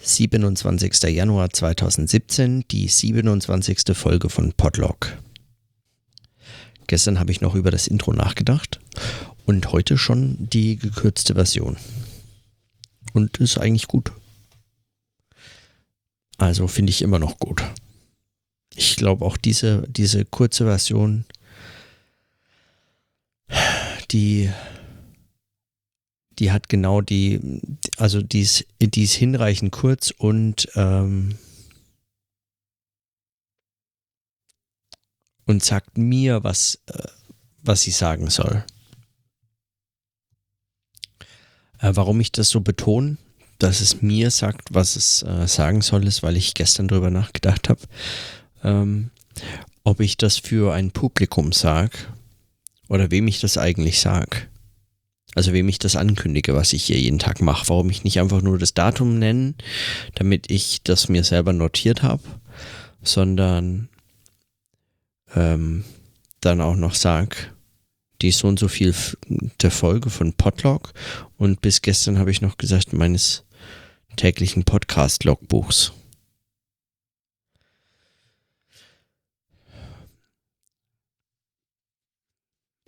27. Januar 2017, die 27. Folge von Podlog. Gestern habe ich noch über das Intro nachgedacht und heute schon die gekürzte Version. Und ist eigentlich gut. Also finde ich immer noch gut. Ich glaube auch diese, diese kurze Version, die die hat genau die, also die ist, die ist hinreichend kurz und ähm, und sagt mir, was, äh, was sie sagen soll. Äh, warum ich das so betone, dass es mir sagt, was es äh, sagen soll, ist, weil ich gestern darüber nachgedacht habe, ähm, ob ich das für ein Publikum sage oder wem ich das eigentlich sage. Also wem ich das ankündige, was ich hier jeden Tag mache. Warum ich nicht einfach nur das Datum nenne, damit ich das mir selber notiert habe, sondern ähm, dann auch noch sage, die so und so viel der Folge von Podlog und bis gestern habe ich noch gesagt, meines täglichen Podcast-Logbuchs.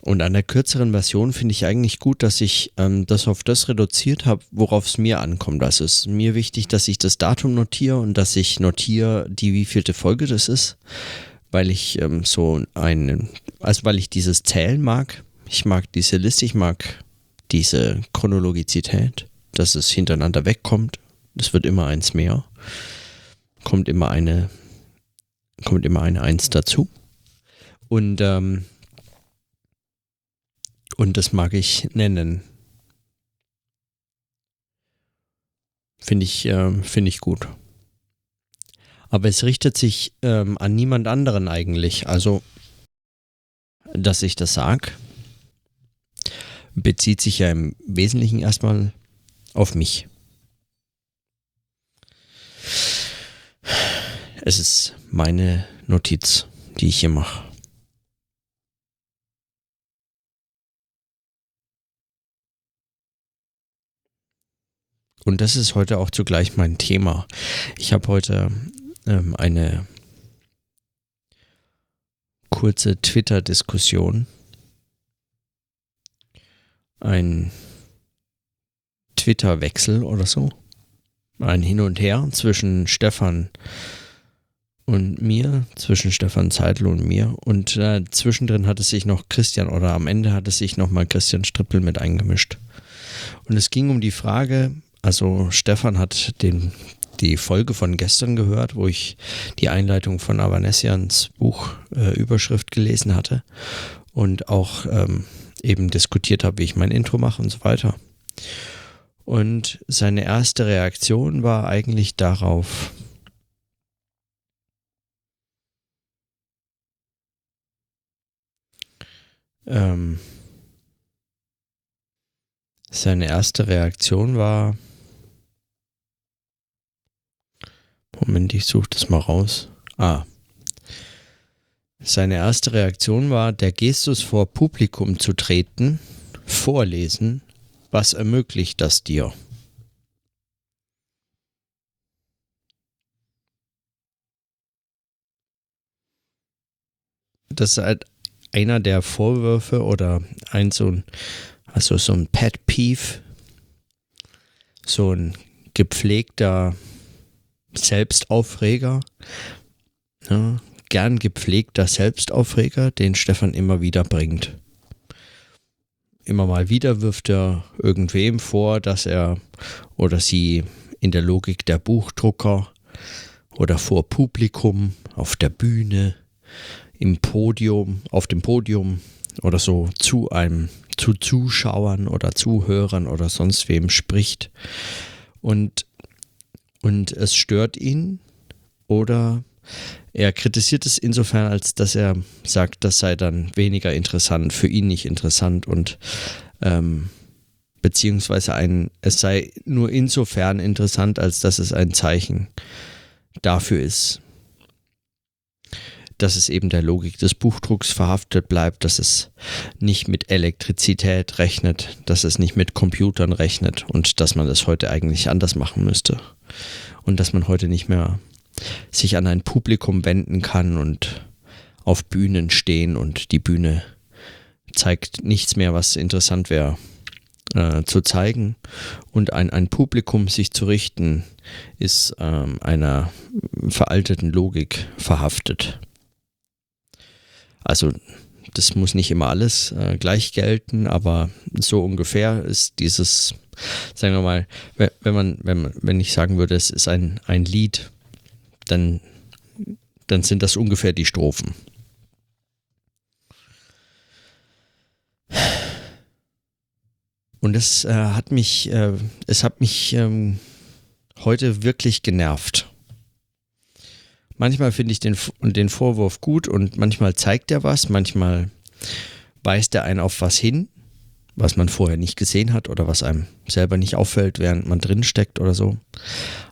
Und an der kürzeren Version finde ich eigentlich gut, dass ich ähm, das auf das reduziert habe, worauf es mir ankommt. Also es ist mir wichtig, dass ich das Datum notiere und dass ich notiere, die wievielte Folge das ist, weil ich ähm, so einen, also weil ich dieses Zählen mag. Ich mag diese Liste, ich mag diese Chronologizität, dass es hintereinander wegkommt. Es wird immer eins mehr. Kommt immer eine, kommt immer eine Eins dazu. Und ähm, und das mag ich nennen. Finde ich, äh, find ich gut. Aber es richtet sich ähm, an niemand anderen eigentlich. Also, dass ich das sage, bezieht sich ja im Wesentlichen erstmal auf mich. Es ist meine Notiz, die ich hier mache. Und das ist heute auch zugleich mein Thema. Ich habe heute ähm, eine kurze Twitter-Diskussion, ein Twitter-Wechsel oder so, ein Hin und Her zwischen Stefan und mir, zwischen Stefan Zeitl und mir. Und äh, zwischendrin hat es sich noch Christian oder am Ende hat es sich nochmal Christian Strippel mit eingemischt. Und es ging um die Frage, also Stefan hat den, die Folge von gestern gehört, wo ich die Einleitung von Avanesians Buch äh, Überschrift gelesen hatte und auch ähm, eben diskutiert habe, wie ich mein Intro mache und so weiter. Und seine erste Reaktion war eigentlich darauf, ähm, seine erste Reaktion war, Moment, ich suche das mal raus. Ah. Seine erste Reaktion war, der Gestus vor Publikum zu treten, vorlesen, was ermöglicht das dir? Das ist halt einer der Vorwürfe oder ein so ein, also so ein Pet Peeve, so ein gepflegter Selbstaufreger, ja, gern gepflegter Selbstaufreger, den Stefan immer wieder bringt. Immer mal wieder wirft er irgendwem vor, dass er oder sie in der Logik der Buchdrucker oder vor Publikum, auf der Bühne, im Podium, auf dem Podium oder so zu einem, zu Zuschauern oder Zuhörern oder sonst wem spricht. Und und es stört ihn oder er kritisiert es insofern, als dass er sagt, das sei dann weniger interessant, für ihn nicht interessant und ähm, beziehungsweise ein, es sei nur insofern interessant, als dass es ein Zeichen dafür ist, dass es eben der Logik des Buchdrucks verhaftet bleibt, dass es nicht mit Elektrizität rechnet, dass es nicht mit Computern rechnet und dass man das heute eigentlich anders machen müsste. und dass man heute nicht mehr sich an ein Publikum wenden kann und auf Bühnen stehen und die Bühne zeigt nichts mehr, was interessant wäre äh, zu zeigen. Und ein, ein Publikum sich zu richten, ist ähm, einer veralteten Logik verhaftet. Also das muss nicht immer alles äh, gleich gelten, aber so ungefähr ist dieses, sagen wir mal, wenn man, wenn wenn ich sagen würde, es ist ein, ein Lied, dann, dann sind das ungefähr die Strophen. Und es äh, hat mich, äh, es hat mich ähm, heute wirklich genervt. Manchmal finde ich den, den Vorwurf gut und manchmal zeigt er was, manchmal weist er einen auf was hin, was man vorher nicht gesehen hat oder was einem selber nicht auffällt, während man drin steckt oder so.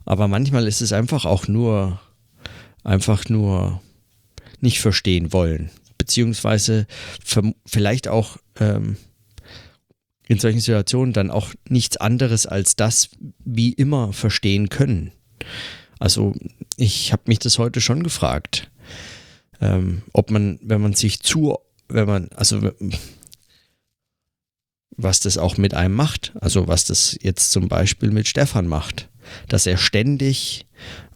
Aber manchmal ist es einfach auch nur, einfach nur nicht verstehen wollen, beziehungsweise vielleicht auch ähm, in solchen Situationen dann auch nichts anderes als das wie immer verstehen können. Also ich habe mich das heute schon gefragt, ähm, ob man, wenn man sich zu, wenn man, also was das auch mit einem macht, also was das jetzt zum Beispiel mit Stefan macht, dass er ständig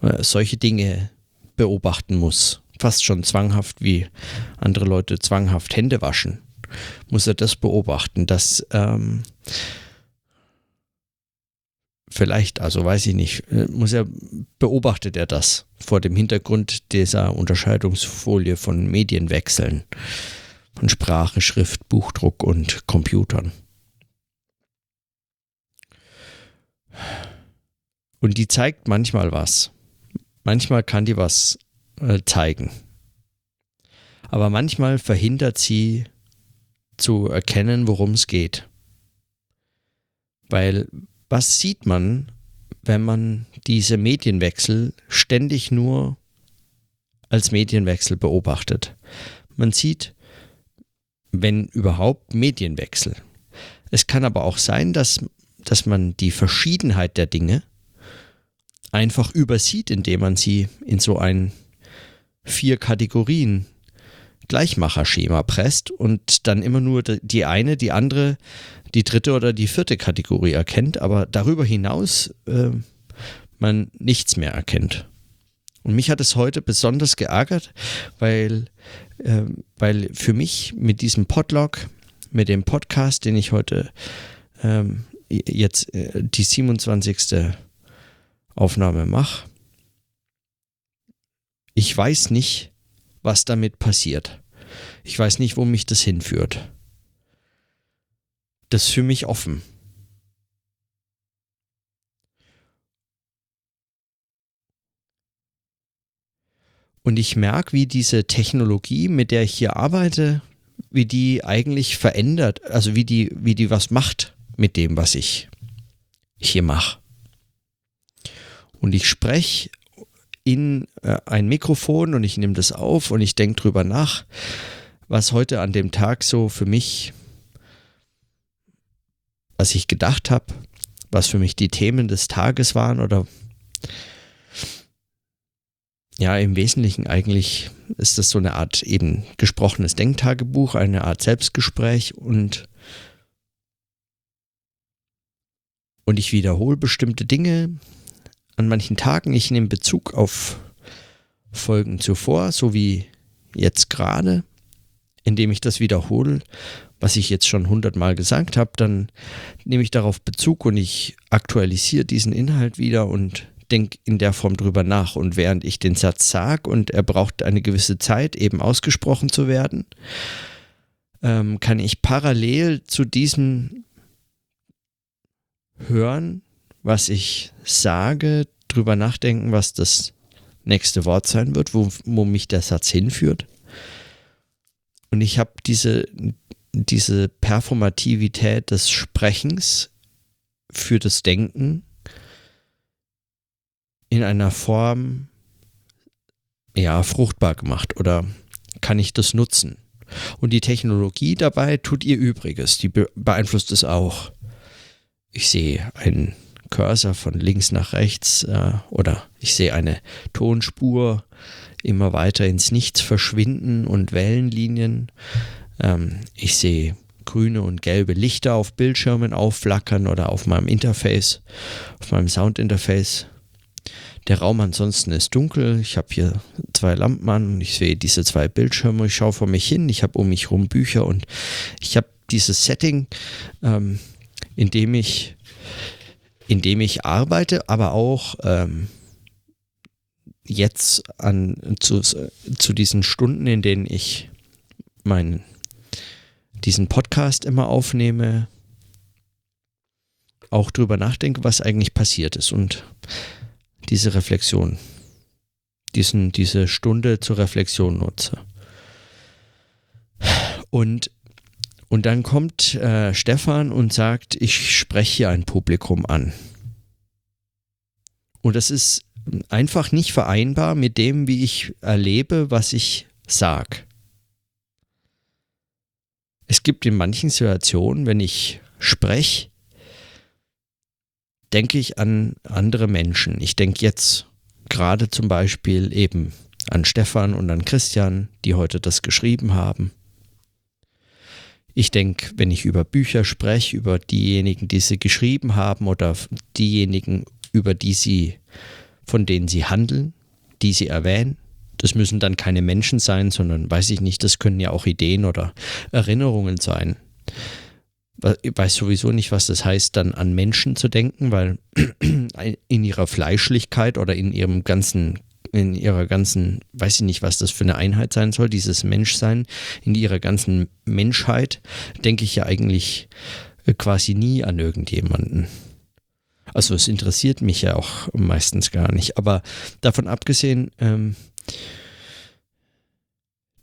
äh, solche Dinge beobachten muss, fast schon zwanghaft wie andere Leute zwanghaft Hände waschen. Muss er das beobachten, dass ähm, vielleicht, also weiß ich nicht, äh, muss er, beobachtet er das vor dem Hintergrund dieser Unterscheidungsfolie von Medienwechseln, von Sprache, Schrift, Buchdruck und Computern. Und die zeigt manchmal was. Manchmal kann die was äh, zeigen. Aber manchmal verhindert sie zu erkennen, worum es geht. Weil was sieht man, wenn man diese Medienwechsel ständig nur als Medienwechsel beobachtet? Man sieht, wenn überhaupt, Medienwechsel. Es kann aber auch sein, dass, dass man die Verschiedenheit der Dinge einfach übersieht, indem man sie in so ein vier Kategorien Gleichmacherschema presst und dann immer nur die eine, die andere, die dritte oder die vierte Kategorie erkennt, aber darüber hinaus äh, man nichts mehr erkennt. Und mich hat es heute besonders geärgert, weil, äh, weil für mich mit diesem Podlog, mit dem Podcast, den ich heute ähm, jetzt äh, die 27. Aufnahme mache, ich weiß nicht, was damit passiert. Ich weiß nicht, wo mich das hinführt. Das ist für mich offen. Und ich merke, wie diese Technologie, mit der ich hier arbeite, wie die eigentlich verändert, also wie die, wie die was macht mit dem, was ich hier mache. Und ich spreche in äh, ein Mikrofon und ich nehme das auf und ich denke drüber nach, was heute an dem Tag so für mich, was ich gedacht habe, was für mich die Themen des Tages waren oder ja, im Wesentlichen eigentlich ist das so eine Art eben gesprochenes Denktagebuch, eine Art Selbstgespräch und und ich wiederhole bestimmte Dinge, an manchen Tagen. Ich nehme Bezug auf Folgen zuvor, so wie jetzt gerade, indem ich das wiederhole, was ich jetzt schon hundertmal gesagt habe, dann nehme ich darauf Bezug und ich aktualisiere diesen Inhalt wieder und denke in der Form drüber nach. Und während ich den Satz sage und er braucht eine gewisse Zeit, eben ausgesprochen zu werden, ähm, kann ich parallel zu diesem Hören was ich sage, drüber nachdenken, was das nächste Wort sein wird, wo, wo mich der Satz hinführt. Und ich habe diese, diese Performativität des Sprechens für das Denken in einer Form ja fruchtbar gemacht oder kann ich das nutzen? Und die Technologie dabei tut ihr Übriges, die beeinflusst es auch. Ich sehe ein Cursor von links nach rechts äh, oder ich sehe eine Tonspur immer weiter ins Nichts verschwinden und Wellenlinien. Ähm, ich sehe grüne und gelbe Lichter auf Bildschirmen aufflackern oder auf meinem Interface, auf meinem Soundinterface. Der Raum ansonsten ist dunkel. Ich habe hier zwei Lampen an und ich sehe diese zwei Bildschirme. Ich schaue vor mich hin. Ich habe um mich herum Bücher und ich habe dieses Setting, ähm, in dem ich, in dem ich arbeite, aber auch ähm, jetzt an zu, zu diesen Stunden, in denen ich meinen diesen Podcast immer aufnehme, auch drüber nachdenke, was eigentlich passiert ist und diese Reflexion, diesen, diese Stunde zur Reflexion nutze. Und, und dann kommt äh, Stefan und sagt, ich spreche hier ein Publikum an. Und das ist einfach nicht vereinbar mit dem, wie ich erlebe, was ich sage. Es gibt in manchen Situationen, wenn ich spreche, denke ich an andere Menschen. Ich denke jetzt gerade zum Beispiel eben an Stefan und an Christian, die heute das geschrieben haben. Ich denke, wenn ich über Bücher spreche, über diejenigen, die sie geschrieben haben oder diejenigen, über die sie, von denen sie handeln, die sie erwähnen. Das müssen dann keine Menschen sein, sondern weiß ich nicht, das können ja auch Ideen oder Erinnerungen sein ich weiß sowieso nicht, was das heißt, dann an Menschen zu denken, weil in ihrer Fleischlichkeit oder in ihrem ganzen, in ihrer ganzen, weiß ich nicht, was das für eine Einheit sein soll, dieses Menschsein, in ihrer ganzen Menschheit, denke ich ja eigentlich äh, quasi nie an irgendjemanden. Also es interessiert mich ja auch meistens gar nicht. Aber davon abgesehen, ähm,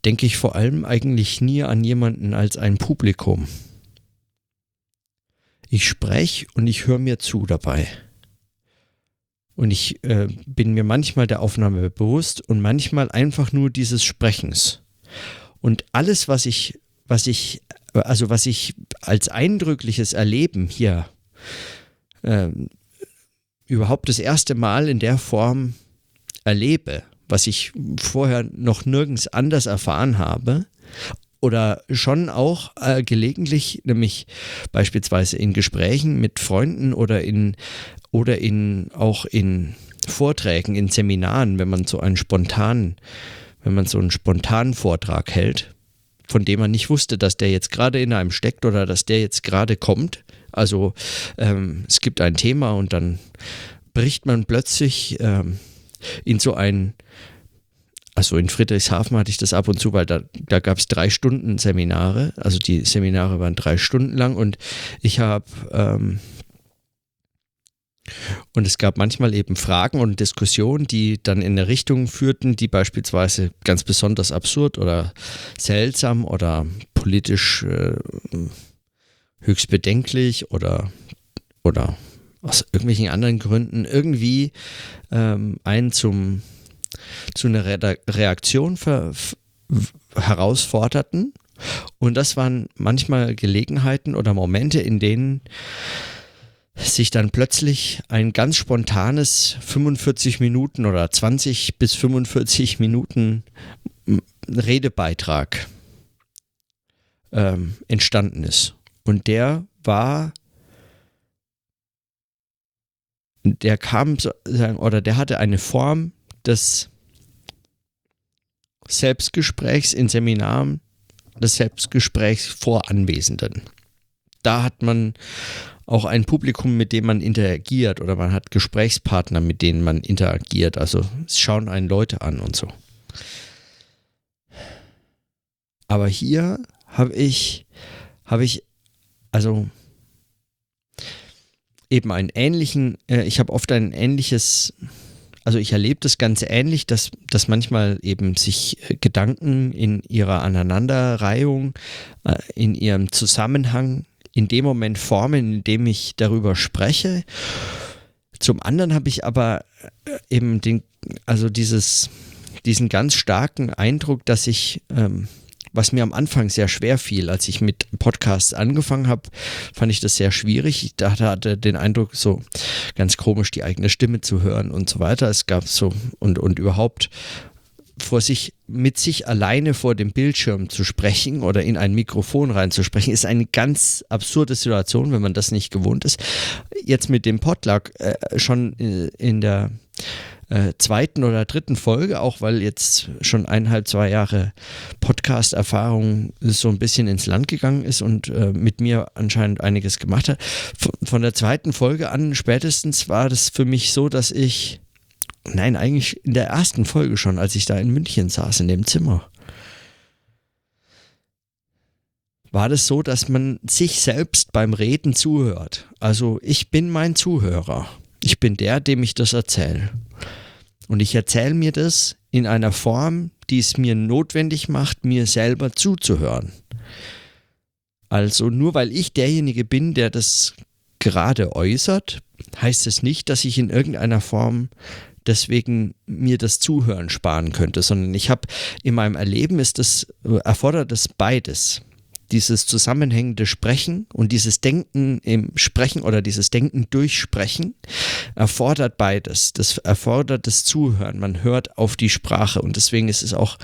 denke ich vor allem eigentlich nie an jemanden als ein Publikum. Ich spreche und ich höre mir zu dabei. Und ich äh, bin mir manchmal der Aufnahme bewusst und manchmal einfach nur dieses Sprechens. Und alles, was ich, was ich, also was ich als eindrückliches Erleben hier äh, überhaupt das erste Mal in der Form erlebe, was ich vorher noch nirgends anders erfahren habe oder schon auch äh, gelegentlich, nämlich beispielsweise in Gesprächen mit Freunden oder in oder in auch in Vorträgen, in Seminaren, wenn man so einen spontanen, wenn man so einen spontanen Vortrag hält, von dem man nicht wusste, dass der jetzt gerade in einem steckt oder dass der jetzt gerade kommt. Also ähm, es gibt ein Thema und dann bricht man plötzlich ähm, in so ein also in Friedrichshafen hatte ich das ab und zu, weil da, da gab es drei Stunden Seminare. Also die Seminare waren drei Stunden lang und ich habe ähm, und es gab manchmal eben Fragen und Diskussionen, die dann in eine Richtung führten, die beispielsweise ganz besonders absurd oder seltsam oder politisch äh, höchst bedenklich oder, oder aus irgendwelchen anderen Gründen irgendwie ähm, einen zum zu einer Re Reaktion ver herausforderten. Und das waren manchmal Gelegenheiten oder Momente, in denen sich dann plötzlich ein ganz spontanes 45 Minuten oder 20 bis 45 Minuten Redebeitrag ähm, entstanden ist. Und der war, der kam, oder der hatte eine Form des Selbstgesprächs in Seminaren, des Selbstgesprächs vor Anwesenden. Da hat man auch ein Publikum, mit dem man interagiert oder man hat Gesprächspartner, mit denen man interagiert. Also es schauen einen Leute an und so. Aber hier habe ich, habe ich, also eben einen ähnlichen, äh, ich habe oft ein ähnliches also ich erlebe das ganz ähnlich, dass, dass manchmal eben sich äh, Gedanken in ihrer Aneinanderreihung, äh, in ihrem Zusammenhang in dem Moment formen, in dem ich darüber spreche. Zum anderen habe ich aber äh, eben den, also dieses, diesen ganz starken Eindruck, dass ich ähm, was mir am Anfang sehr schwer fiel, als ich mit Podcasts angefangen habe, fand ich das sehr schwierig. Ich hatte den Eindruck, so ganz komisch die eigene Stimme zu hören und so weiter. Es gab so und, und überhaupt vor sich, mit sich alleine vor dem Bildschirm zu sprechen oder in ein Mikrofon reinzusprechen, ist eine ganz absurde Situation, wenn man das nicht gewohnt ist. Jetzt mit dem Potluck äh, schon äh, in der äh, zweiten oder dritten Folge, auch weil jetzt schon eineinhalb, zwei Jahre Podcast-Erfahrung so ein bisschen ins Land gegangen ist und äh, mit mir anscheinend einiges gemacht hat. Von, von der zweiten Folge an spätestens war das für mich so, dass ich Nein, eigentlich in der ersten Folge schon, als ich da in München saß, in dem Zimmer. War das so, dass man sich selbst beim Reden zuhört? Also ich bin mein Zuhörer. Ich bin der, dem ich das erzähle. Und ich erzähle mir das in einer Form, die es mir notwendig macht, mir selber zuzuhören. Also nur weil ich derjenige bin, der das gerade äußert, heißt es nicht, dass ich in irgendeiner Form deswegen mir das Zuhören sparen könnte, sondern ich habe in meinem Erleben ist das, erfordert es beides. Dieses zusammenhängende Sprechen und dieses Denken im Sprechen oder dieses Denken durch Sprechen erfordert beides. Das erfordert das Zuhören. Man hört auf die Sprache und deswegen ist es auch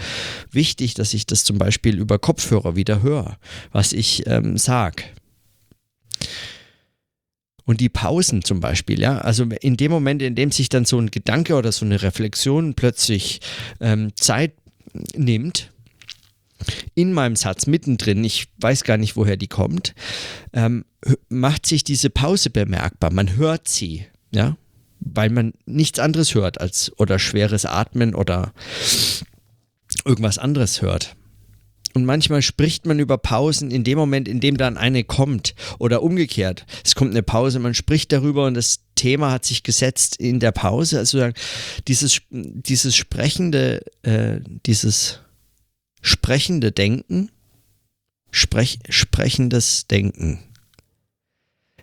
wichtig, dass ich das zum Beispiel über Kopfhörer wieder höre, was ich ähm, sage. Und die Pausen zum Beispiel, ja, also in dem Moment, in dem sich dann so ein Gedanke oder so eine Reflexion plötzlich ähm, Zeit nimmt, in meinem Satz mittendrin, ich weiß gar nicht, woher die kommt, ähm, macht sich diese Pause bemerkbar. Man hört sie, ja, weil man nichts anderes hört als oder schweres Atmen oder irgendwas anderes hört. Und manchmal spricht man über Pausen in dem Moment, in dem dann eine kommt. Oder umgekehrt. Es kommt eine Pause, man spricht darüber und das Thema hat sich gesetzt in der Pause. Also dieses, dieses sprechende, äh, dieses sprechende Denken, sprech, sprechendes Denken.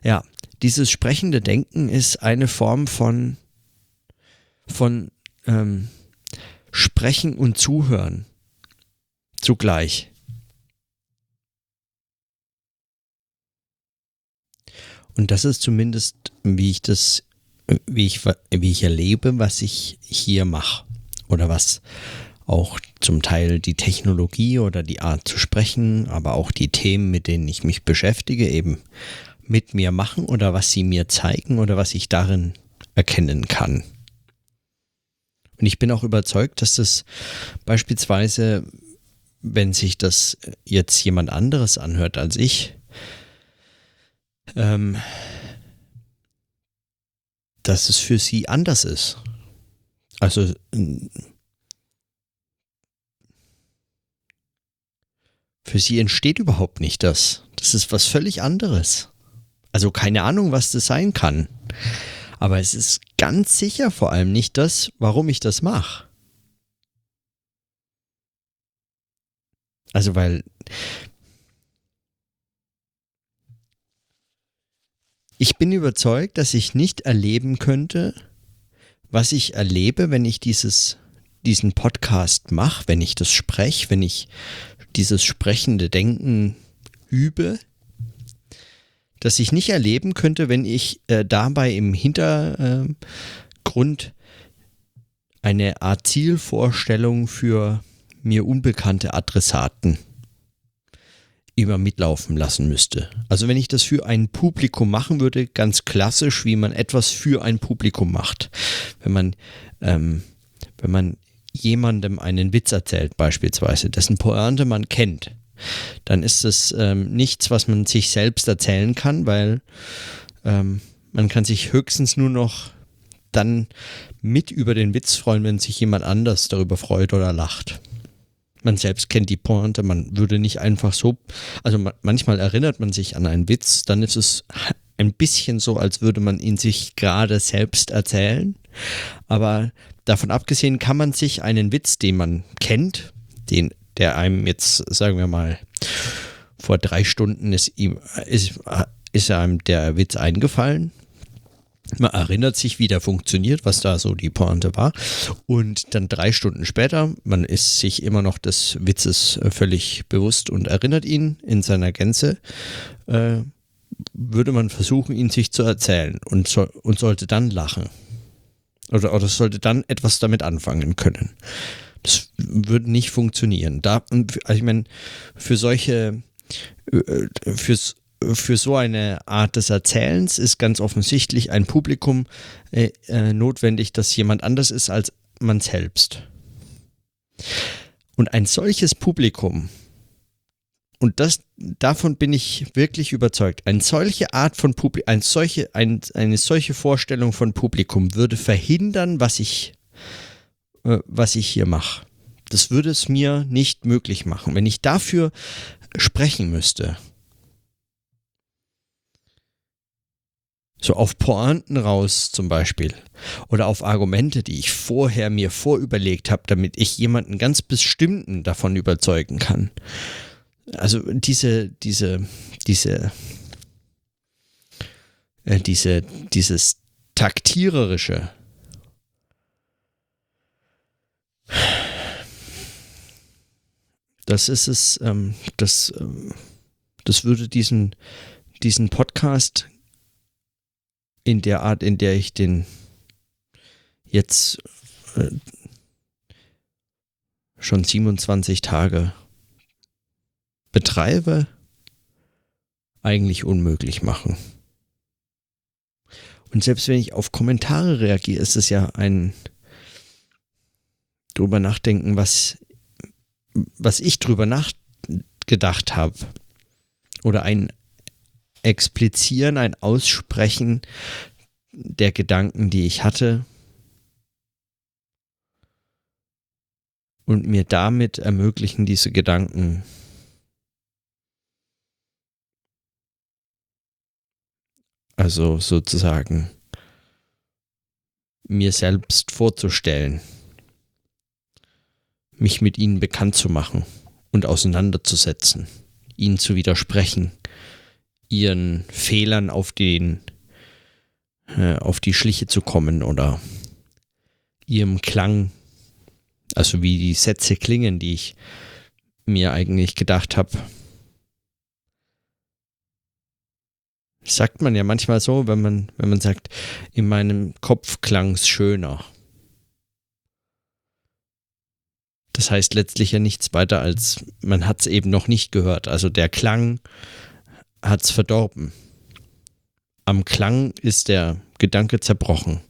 Ja, dieses sprechende Denken ist eine Form von, von ähm, Sprechen und Zuhören zugleich. Und das ist zumindest, wie ich das, wie ich, wie ich erlebe, was ich hier mache. Oder was auch zum Teil die Technologie oder die Art zu sprechen, aber auch die Themen, mit denen ich mich beschäftige, eben mit mir machen oder was sie mir zeigen oder was ich darin erkennen kann. Und ich bin auch überzeugt, dass das beispielsweise wenn sich das jetzt jemand anderes anhört als ich, ähm, dass es für sie anders ist. Also für sie entsteht überhaupt nicht das. Das ist was völlig anderes. Also keine Ahnung, was das sein kann. Aber es ist ganz sicher vor allem nicht das, warum ich das mache. Also, weil ich bin überzeugt, dass ich nicht erleben könnte, was ich erlebe, wenn ich dieses, diesen Podcast mache, wenn ich das spreche, wenn ich dieses sprechende Denken übe, dass ich nicht erleben könnte, wenn ich äh, dabei im Hintergrund eine Art Zielvorstellung für mir unbekannte Adressaten immer mitlaufen lassen müsste. Also wenn ich das für ein Publikum machen würde, ganz klassisch, wie man etwas für ein Publikum macht. Wenn man, ähm, wenn man jemandem einen Witz erzählt beispielsweise, dessen Pointe man kennt, dann ist es ähm, nichts, was man sich selbst erzählen kann, weil ähm, man kann sich höchstens nur noch dann mit über den Witz freuen, wenn sich jemand anders darüber freut oder lacht man selbst kennt die Pointe, man würde nicht einfach so, also manchmal erinnert man sich an einen Witz, dann ist es ein bisschen so, als würde man ihn sich gerade selbst erzählen. Aber davon abgesehen kann man sich einen Witz, den man kennt, den, der einem jetzt, sagen wir mal, vor drei Stunden ist ihm, ist, ist einem der Witz eingefallen, Man erinnert sich, wie der funktioniert, was da so die Pointe war. Und dann drei Stunden später, man ist sich immer noch des Witzes äh, völlig bewusst und erinnert ihn in seiner Gänze, äh, würde man versuchen, ihn sich zu erzählen und, so, und sollte dann lachen. Oder, oder sollte dann etwas damit anfangen können. Das würde nicht funktionieren. Da, also ich meine, für solche, äh, fürs für so eine Art des Erzählens ist ganz offensichtlich ein Publikum äh, äh, notwendig, das jemand anders ist als man selbst. Und ein solches Publikum, und das, davon bin ich wirklich überzeugt, eine solche Art von Publikum, eine solche, ein, eine solche Vorstellung von Publikum würde verhindern, was ich, äh, was ich hier mache. Das würde es mir nicht möglich machen. Wenn ich dafür sprechen müsste, So auf Pointen raus zum Beispiel. Oder auf Argumente, die ich vorher mir vorüberlegt habe, damit ich jemanden ganz bestimmten davon überzeugen kann. Also diese, diese, diese, äh, diese, dieses taktiererische. Das ist es, ähm, das, ähm, das würde diesen, diesen Podcast in der Art, in der ich den jetzt äh, schon 27 Tage betreibe, eigentlich unmöglich machen. Und selbst wenn ich auf Kommentare reagiere, ist es ja ein drüber nachdenken, was, was ich drüber nachgedacht habe. Oder ein Explizieren, ein Aussprechen der Gedanken, die ich hatte. Und mir damit ermöglichen, diese Gedanken also sozusagen mir selbst vorzustellen, mich mit ihnen bekannt zu machen und auseinanderzusetzen, ihnen zu widersprechen ihren Fehlern auf den äh, auf die Schliche zu kommen oder ihrem Klang, also wie die Sätze klingen, die ich mir eigentlich gedacht habe. Sagt man ja manchmal so, wenn man, wenn man sagt, in meinem Kopf klang es schöner. Das heißt letztlich ja nichts weiter als, man hat es eben noch nicht gehört. Also der Klang hat's verdorben. Am Klang ist der Gedanke zerbrochen.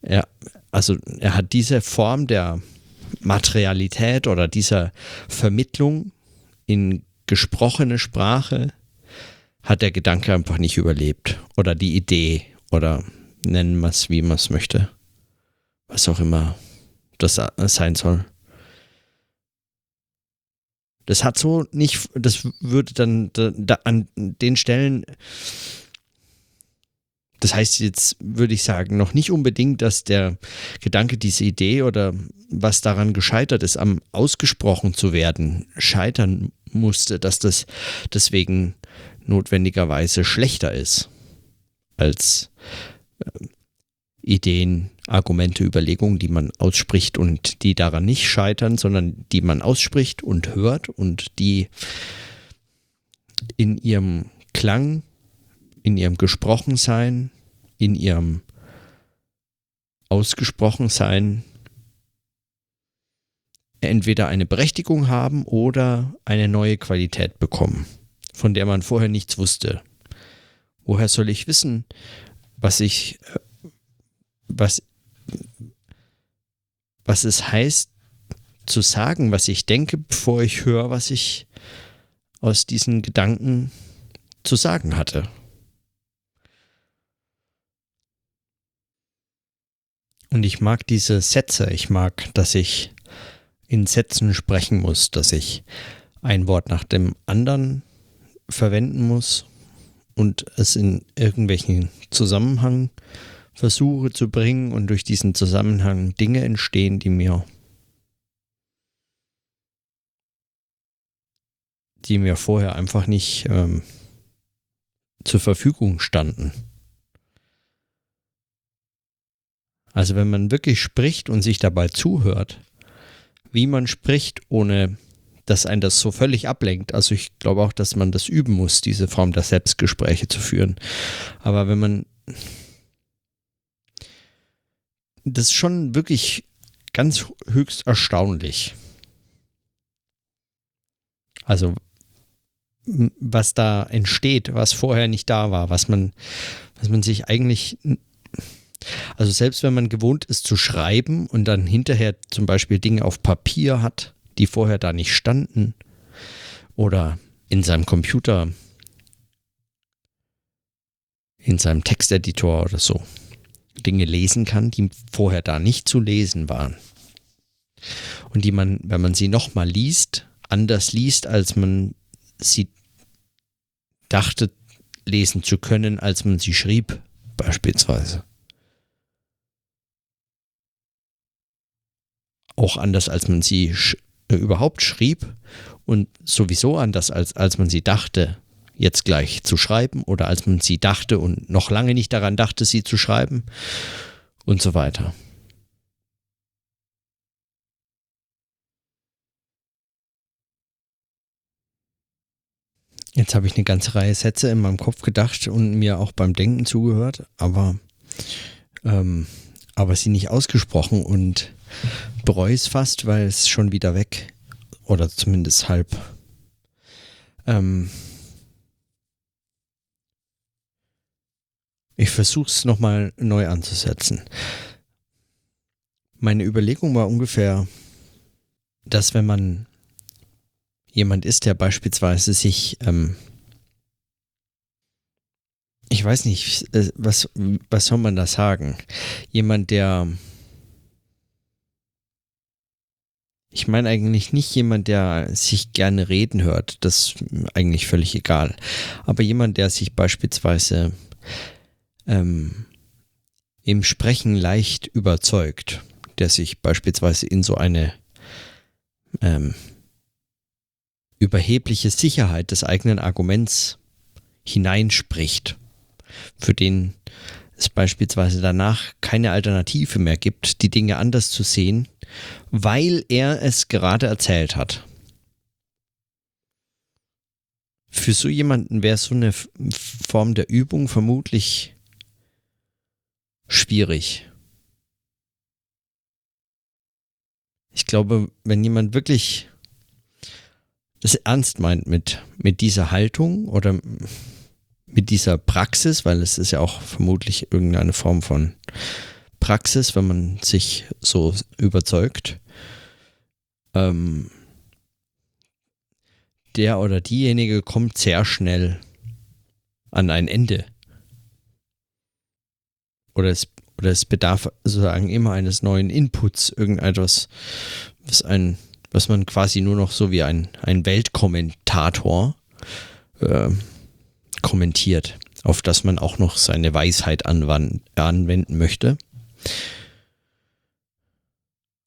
Er, also er hat diese Form der Materialität oder dieser Vermittlung in gesprochene Sprache hat der Gedanke einfach nicht überlebt oder die Idee oder nennen wir es, wie man es möchte. Was auch immer das sein soll. Das hat so nicht, das würde dann da, da an den Stellen, das heißt jetzt, würde ich sagen, noch nicht unbedingt, dass der Gedanke, diese Idee oder was daran gescheitert ist, am ausgesprochen zu werden, scheitern musste, dass das deswegen notwendigerweise schlechter ist als äh, Ideen, Argumente, Überlegungen, die man ausspricht und die daran nicht scheitern, sondern die man ausspricht und hört und die in ihrem Klang, in ihrem Gesprochensein, in ihrem Ausgesprochensein entweder eine Berechtigung haben oder eine neue Qualität bekommen, von der man vorher nichts wusste. Woher soll ich wissen, was ich äh, was, was es heißt, zu sagen, was ich denke, bevor ich höre, was ich aus diesen Gedanken zu sagen hatte. Und ich mag diese Sätze, ich mag, dass ich in Sätzen sprechen muss, dass ich ein Wort nach dem anderen verwenden muss und es in irgendwelchen Zusammenhang versuche zu bringen und durch diesen Zusammenhang Dinge entstehen, die mir die mir vorher einfach nicht ähm, zur Verfügung standen. Also wenn man wirklich spricht und sich dabei zuhört, wie man spricht, ohne dass ein das so völlig ablenkt. Also ich glaube auch, dass man das üben muss, diese Form der Selbstgespräche zu führen. Aber wenn man das ist schon wirklich ganz höchst erstaunlich. Also was da entsteht, was vorher nicht da war, was man, was man sich eigentlich, also selbst wenn man gewohnt ist zu schreiben und dann hinterher zum Beispiel Dinge auf Papier hat, die vorher da nicht standen, oder in seinem Computer, in seinem Texteditor oder so, Dinge lesen kann, die vorher da nicht zu lesen waren. Und die man, wenn man sie nochmal liest, anders liest, als man sie dachte lesen zu können, als man sie schrieb, beispielsweise. Auch anders, als man sie sch äh, überhaupt schrieb und sowieso anders, als, als man sie dachte, jetzt gleich zu schreiben oder als man sie dachte und noch lange nicht daran dachte, sie zu schreiben und so weiter. Jetzt habe ich eine ganze Reihe Sätze in meinem Kopf gedacht und mir auch beim Denken zugehört, aber, ähm, aber sie nicht ausgesprochen und bereue es fast, weil es schon wieder weg oder zumindest halb. Ähm, ich versuche es nochmal neu anzusetzen. Meine Überlegung war ungefähr, dass wenn man jemand ist, der beispielsweise sich, ähm, ich weiß nicht, äh, was, was soll man da sagen? Jemand, der, ich meine eigentlich nicht jemand, der sich gerne reden hört, das ist eigentlich völlig egal, aber jemand, der sich beispielsweise ähm, im Sprechen leicht überzeugt, der sich beispielsweise in so eine ähm, überhebliche Sicherheit des eigenen Arguments hineinspricht, für den es beispielsweise danach keine Alternative mehr gibt, die Dinge anders zu sehen, weil er es gerade erzählt hat. Für so jemanden wäre so eine Form der Übung vermutlich schwierig. Ich glaube, wenn jemand wirklich das ernst meint mit, mit dieser Haltung oder mit dieser Praxis, weil es ist ja auch vermutlich irgendeine Form von Praxis, wenn man sich so überzeugt, ähm, der oder diejenige kommt sehr schnell an ein Ende. Oder es, oder es bedarf sozusagen immer eines neuen Inputs, irgendetwas, was ein was man quasi nur noch so wie ein, ein Weltkommentator äh, kommentiert, auf das man auch noch seine Weisheit anwenden möchte.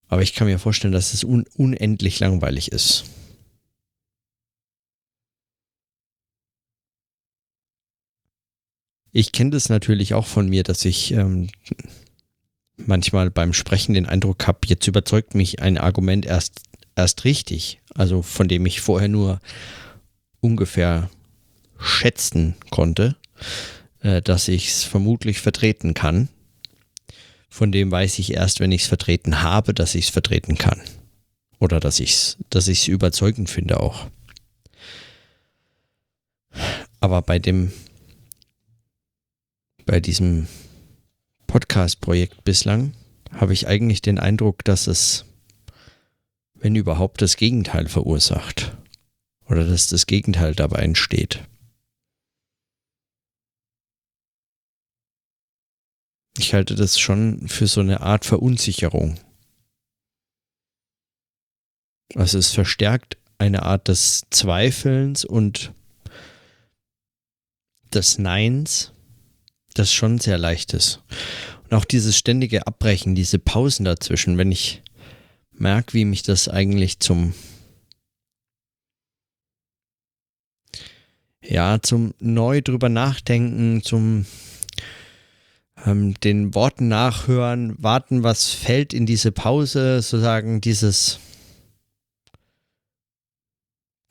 Aber ich kann mir vorstellen, dass es un unendlich langweilig ist. Ich kenne das natürlich auch von mir, dass ich ähm, manchmal beim Sprechen den Eindruck habe, jetzt überzeugt mich ein Argument erst erst richtig, also von dem ich vorher nur ungefähr schätzen konnte, äh, dass ich es vermutlich vertreten kann. Von dem weiß ich erst, wenn ich es vertreten habe, dass ich es vertreten kann. Oder dass ich es dass ich's überzeugend finde auch. Aber bei dem, bei diesem Podcast-Projekt bislang habe ich eigentlich den Eindruck, dass es wenn überhaupt das Gegenteil verursacht oder dass das Gegenteil dabei entsteht. Ich halte das schon für so eine Art Verunsicherung. Also es verstärkt eine Art des Zweifelns und des Neins, das schon sehr leicht ist. Und auch dieses ständige Abbrechen, diese Pausen dazwischen, wenn ich merke, wie mich das eigentlich zum ja, zum neu drüber nachdenken, zum ähm, den Worten nachhören, warten, was fällt in diese Pause, sozusagen dieses.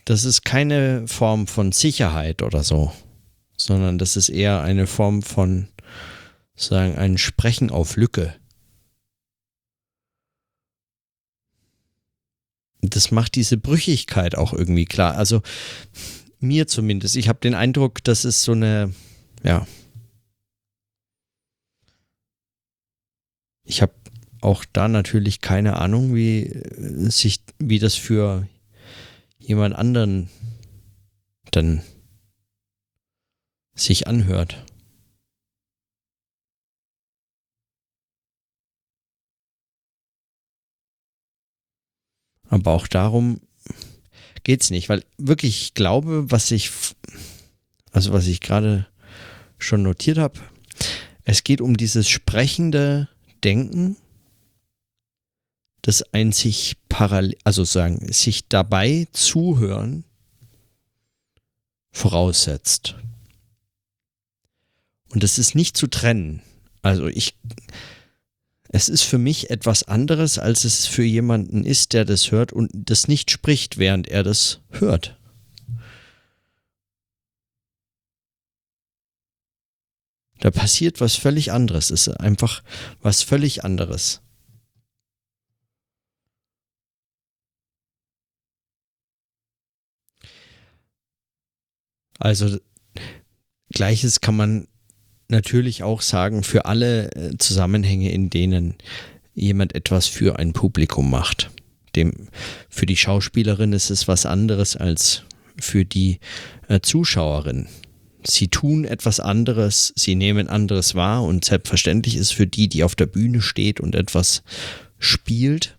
Das ist keine Form von Sicherheit oder so, sondern das ist eher eine Form von, sagen, ein Sprechen auf Lücke. Das macht diese Brüchigkeit auch irgendwie klar. Also mir zumindest. Ich habe den Eindruck, dass es so eine, ja, Ich habe auch da natürlich keine Ahnung, wie äh, sich, wie das für jemand anderen dann sich anhört. Aber auch darum geht es nicht, weil wirklich ich glaube, was ich, also was ich gerade schon notiert habe, es geht um dieses sprechende Denken, das ein sich parallel, also sagen, sich dabei zuhören voraussetzt. Und das ist nicht zu trennen. Also ich, es ist für mich etwas anderes, als es für jemanden ist, der das hört und das nicht spricht, während er das hört. Da passiert was völlig anderes. Es ist einfach was völlig anderes. Also gleiches kann man natürlich auch sagen für alle äh, Zusammenhänge, in denen jemand etwas für ein Publikum macht. Dem, für die Schauspielerin ist es was anderes als für die äh, Zuschauerin sie tun etwas anderes, sie nehmen anderes wahr und selbstverständlich ist für die, die auf der Bühne steht und etwas spielt,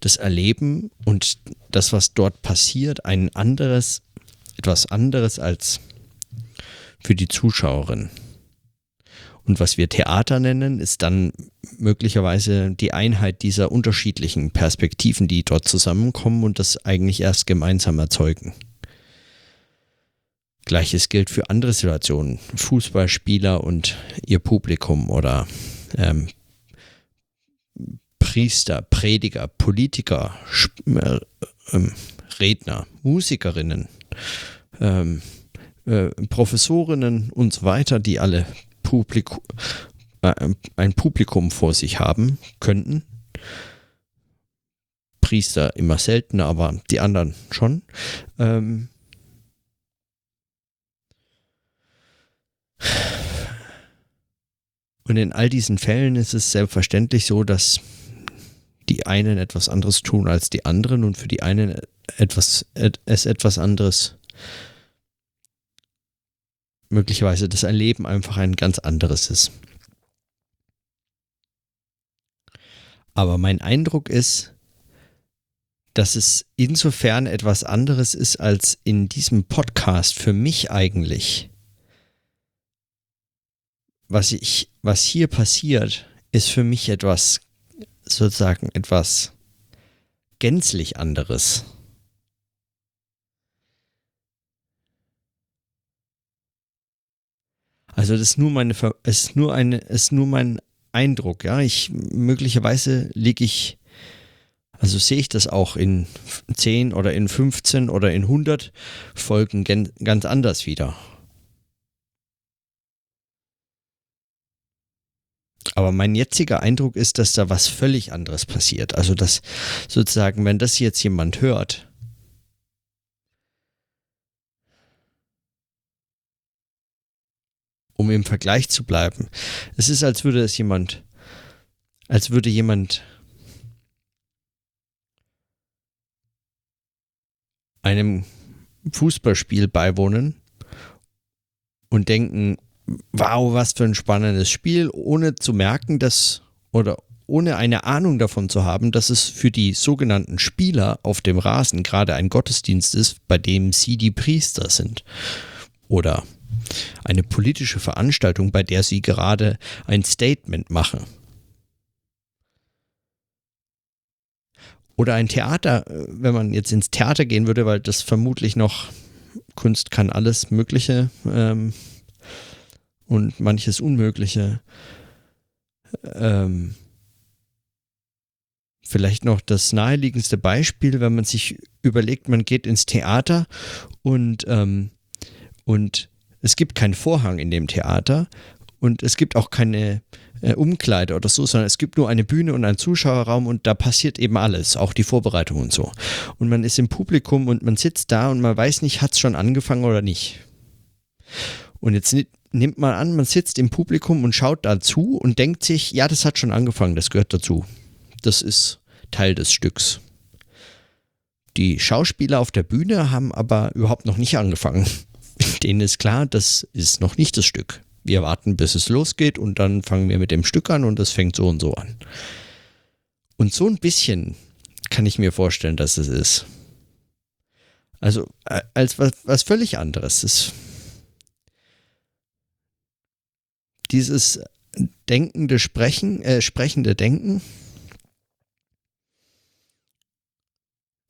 das Erleben und das, was dort passiert, ein anderes, etwas anderes als für die Zuschauerin. Und was wir Theater nennen, ist dann möglicherweise die Einheit dieser unterschiedlichen Perspektiven, die dort zusammenkommen und das eigentlich erst gemeinsam erzeugen. Gleiches gilt für andere Situationen. Fußballspieler und ihr Publikum oder ähm, Priester, Prediger, Politiker, äh, äh, Redner, Musikerinnen, ähm, äh, Professorinnen und so weiter, die alle Publikum, äh, ein Publikum vor sich haben könnten. Priester immer seltener, aber die anderen schon. Ähm, Und in all diesen Fällen ist es selbstverständlich so, dass die einen etwas anderes tun als die anderen und für die einen etwas, es etwas anderes möglicherweise das Erleben einfach ein ganz anderes ist. Aber mein Eindruck ist, dass es insofern etwas anderes ist als in diesem Podcast für mich eigentlich was ich, was hier passiert, ist für mich etwas, sozusagen etwas gänzlich anderes. Also das ist nur meine, es ist nur eine, ist nur mein Eindruck, ja. Ich möglicherweise liege ich, also sehe ich das auch in 10 oder in 15 oder in 100 Folgen ganz anders wieder. Aber mein jetziger Eindruck ist, dass da was völlig anderes passiert. Also, dass sozusagen, wenn das jetzt jemand hört, um im Vergleich zu bleiben, es ist, als würde es jemand, als würde jemand einem Fußballspiel beiwohnen und denken, wow, was für ein spannendes Spiel, ohne zu merken, dass oder ohne eine Ahnung davon zu haben, dass es für die sogenannten Spieler auf dem Rasen gerade ein Gottesdienst ist, bei dem sie die Priester sind. Oder eine politische Veranstaltung, bei der sie gerade ein Statement machen. Oder ein Theater, wenn man jetzt ins Theater gehen würde, weil das vermutlich noch Kunst kann alles Mögliche ähm, und manches Unmögliche. Ähm, vielleicht noch das naheliegendste Beispiel, wenn man sich überlegt, man geht ins Theater und, ähm, und es gibt keinen Vorhang in dem Theater und es gibt auch keine äh, Umkleide oder so, sondern es gibt nur eine Bühne und einen Zuschauerraum und da passiert eben alles, auch die Vorbereitung und so. Und man ist im Publikum und man sitzt da und man weiß nicht, hat es schon angefangen oder nicht. Und jetzt nimmt man an, man sitzt im Publikum und schaut dazu und denkt sich, ja, das hat schon angefangen, das gehört dazu. Das ist Teil des Stücks. Die Schauspieler auf der Bühne haben aber überhaupt noch nicht angefangen. Denen ist klar, das ist noch nicht das Stück. Wir warten, bis es losgeht und dann fangen wir mit dem Stück an und das fängt so und so an. Und so ein bisschen kann ich mir vorstellen, dass es ist. Also als was, was völlig anderes. ist dieses denkende Sprechen, äh, sprechende Denken,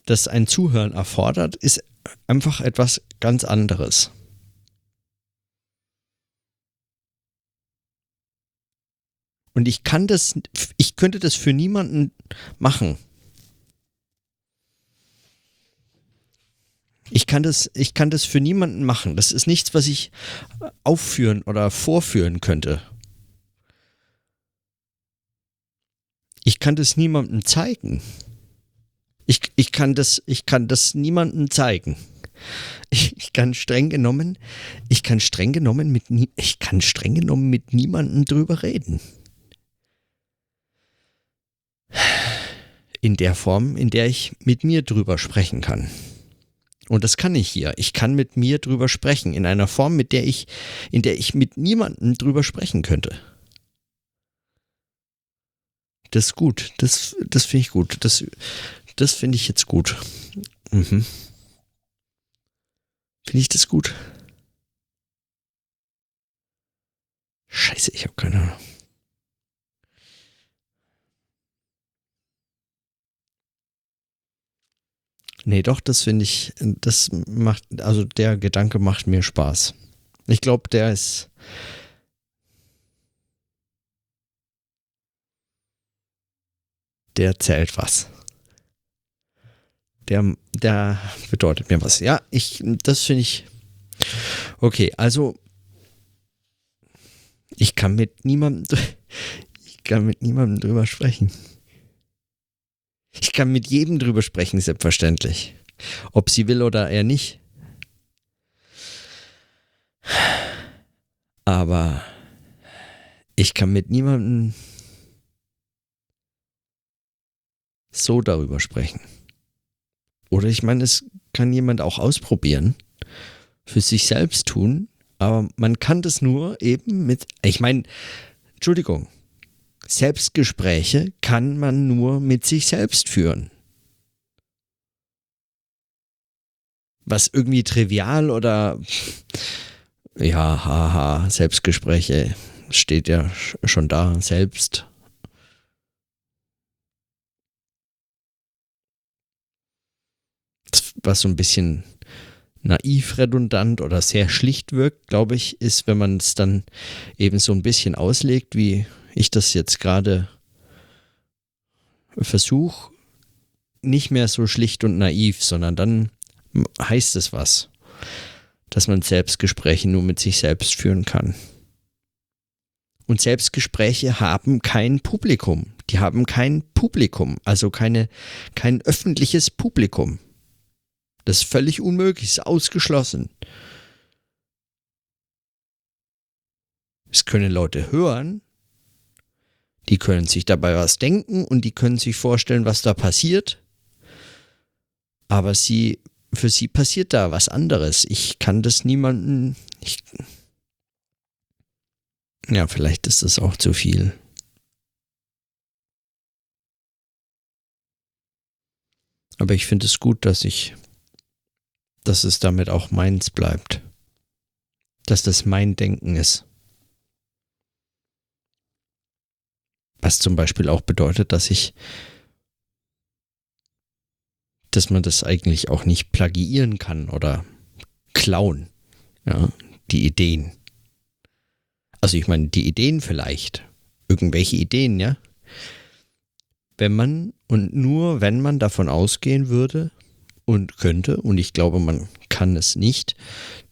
das ein Zuhören erfordert, ist einfach etwas ganz anderes. Und ich kann das, ich könnte das für niemanden machen. Ich kann das, ich kann das für niemanden machen. Das ist nichts, was ich aufführen oder vorführen könnte. Ich kann das niemandem zeigen. Ich, ich, kann das, ich kann das niemandem zeigen. Ich, kann streng genommen, ich kann streng genommen mit, ich kann streng genommen mit niemandem drüber reden. In der Form, in der ich mit mir drüber sprechen kann. Und das kann ich hier. Ich kann mit mir drüber sprechen, in einer Form, mit der ich, in der ich mit niemandem drüber sprechen könnte. Das ist gut. Das, das finde ich gut. Das, das finde ich jetzt gut. Mhm. Finde ich das gut? Scheiße, ich habe keine Ahnung. Nee, doch, das finde ich, das macht, also der Gedanke macht mir Spaß. Ich glaube, der ist. Der zählt was. Der, der bedeutet mir was. Ja, ich, das finde ich. Okay, also. Ich kann mit niemandem. Ich kann mit niemandem drüber sprechen. Ich kann mit jedem drüber sprechen, selbstverständlich. Ob sie will oder er nicht. Aber ich kann mit niemandem so darüber sprechen. Oder ich meine, es kann jemand auch ausprobieren, für sich selbst tun, aber man kann das nur eben mit, ich meine, Entschuldigung, Selbstgespräche kann man nur mit sich selbst führen. Was irgendwie trivial oder ja, haha, Selbstgespräche steht ja schon da, selbst. Was so ein bisschen naiv redundant oder sehr schlicht wirkt, glaube ich, ist, wenn man es dann eben so ein bisschen auslegt, wie ich das jetzt gerade versuche, nicht mehr so schlicht und naiv, sondern dann heißt es was, dass man Selbstgespräche nur mit sich selbst führen kann. Und Selbstgespräche haben kein Publikum. Die haben kein Publikum, also keine, kein öffentliches Publikum. Das ist völlig unmöglich, ist ausgeschlossen. Es können Leute hören, die können sich dabei was denken und die können sich vorstellen, was da passiert. Aber sie, für sie passiert da was anderes. Ich kann das niemanden. Ich, ja, vielleicht ist das auch zu viel. Aber ich finde es gut, dass ich, dass es damit auch meins bleibt. Dass das mein Denken ist. Was zum Beispiel auch bedeutet, dass ich, dass man das eigentlich auch nicht plagiieren kann oder klauen, ja, die Ideen. Also ich meine, die Ideen vielleicht. Irgendwelche Ideen, ja. Wenn man und nur wenn man davon ausgehen würde und könnte, und ich glaube, man kann es nicht,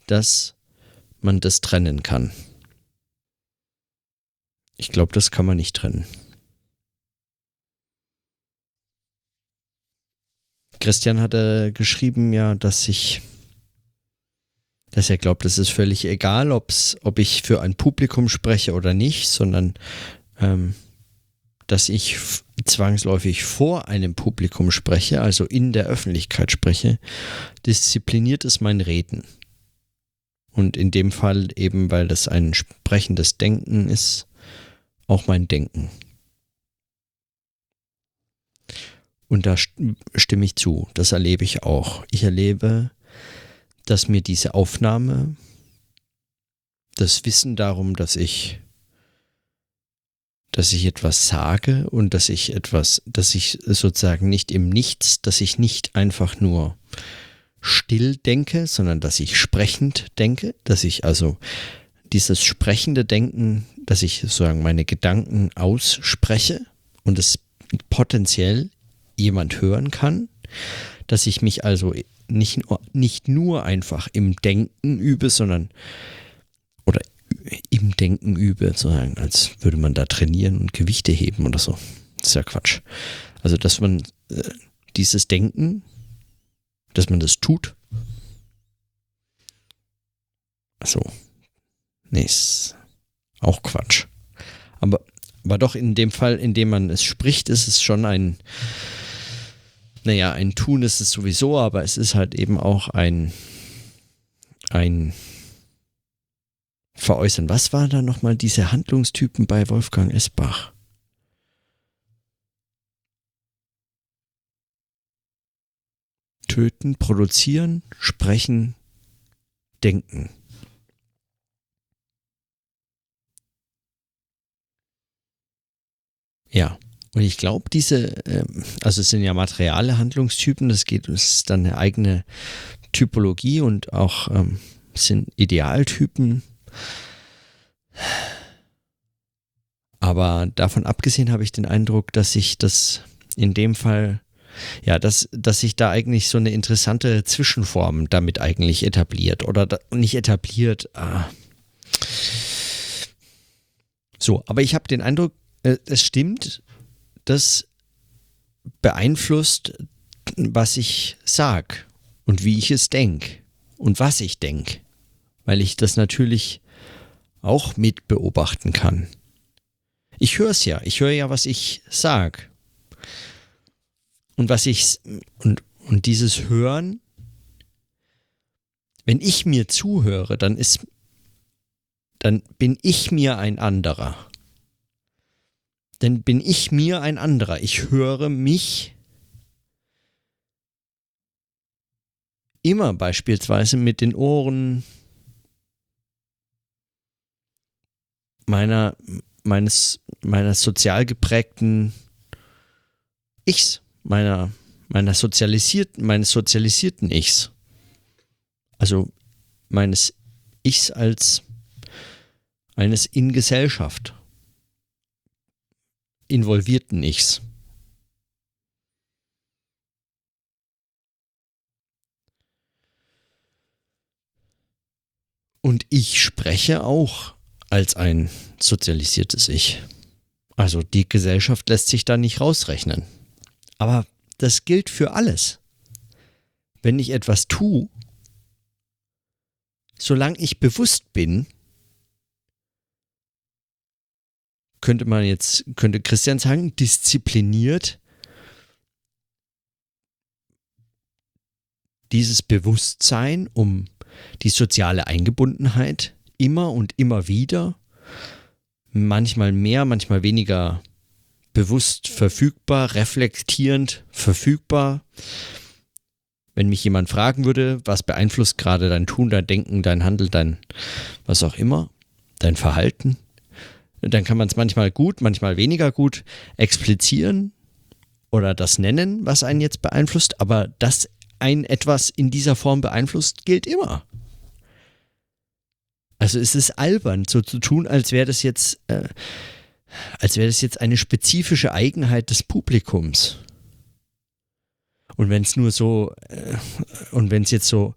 dass man das trennen kann. Ich glaube, das kann man nicht trennen. Christian hatte geschrieben, ja, dass ich, dass er glaubt, es ist völlig egal, ob's, ob ich für ein Publikum spreche oder nicht, sondern ähm, dass ich zwangsläufig vor einem Publikum spreche, also in der Öffentlichkeit spreche, diszipliniert ist mein Reden. Und in dem Fall eben, weil das ein sprechendes Denken ist, auch mein Denken. Und da stimme ich zu, das erlebe ich auch. Ich erlebe, dass mir diese Aufnahme, das Wissen darum, dass ich, dass ich etwas sage und dass ich etwas, dass ich sozusagen nicht im Nichts, dass ich nicht einfach nur still denke, sondern dass ich sprechend denke, dass ich also dieses sprechende Denken, dass ich sozusagen meine Gedanken ausspreche und es potenziell jemand hören kann, dass ich mich also nicht, nicht nur einfach im Denken übe, sondern oder im Denken übe, sondern als würde man da trainieren und Gewichte heben oder so. Das ist ja Quatsch. Also, dass man äh, dieses Denken, dass man das tut. Also, nee, ist auch Quatsch. Aber, aber doch in dem Fall, in dem man es spricht, ist es schon ein, naja, ein Tun ist es sowieso, aber es ist halt eben auch ein, ein Veräußern. Was waren da nochmal diese Handlungstypen bei Wolfgang Esbach? Töten, produzieren, sprechen, denken. Ja. Und ich glaube, diese, ähm, also es sind ja materiale Handlungstypen, das geht, das ist dann eine eigene Typologie und auch ähm, sind Idealtypen. Aber davon abgesehen habe ich den Eindruck, dass sich das in dem Fall, ja, dass, dass sich da eigentlich so eine interessante Zwischenform damit eigentlich etabliert oder da, nicht etabliert. Ah. So, aber ich habe den Eindruck, es stimmt, das beeinflusst, was ich sag und wie ich es denke und was ich denke, weil ich das natürlich auch mit beobachten kann. Ich höre es ja, ich höre ja, was ich sag. Und was ich und, und dieses Hören, wenn ich mir zuhöre, dann ist dann bin ich mir ein anderer dann bin ich mir ein anderer. Ich höre mich immer beispielsweise mit den Ohren meiner, meines, meiner sozial geprägten Ichs, meiner, meiner sozialisierten, meines sozialisierten Ichs. Also meines Ichs als eines in Gesellschaft involvierten Ichs. Und ich spreche auch als ein sozialisiertes Ich. Also die Gesellschaft lässt sich da nicht rausrechnen. Aber das gilt für alles. Wenn ich etwas tue, solange ich bewusst bin, könnte man jetzt, könnte Christian sagen, diszipliniert dieses Bewusstsein um die soziale Eingebundenheit immer und immer wieder, manchmal mehr, manchmal weniger bewusst verfügbar, reflektierend verfügbar. Wenn mich jemand fragen würde, was beeinflusst gerade dein Tun, dein Denken, dein Handeln, dein was auch immer, dein Verhalten, dann kann man es manchmal gut, manchmal weniger gut explizieren oder das nennen, was einen jetzt beeinflusst, aber dass ein etwas in dieser Form beeinflusst, gilt immer. Also es ist albern, so zu tun, als wäre das jetzt, äh, als wäre das jetzt eine spezifische Eigenheit des Publikums. Und wenn es nur so, äh, und wenn es jetzt so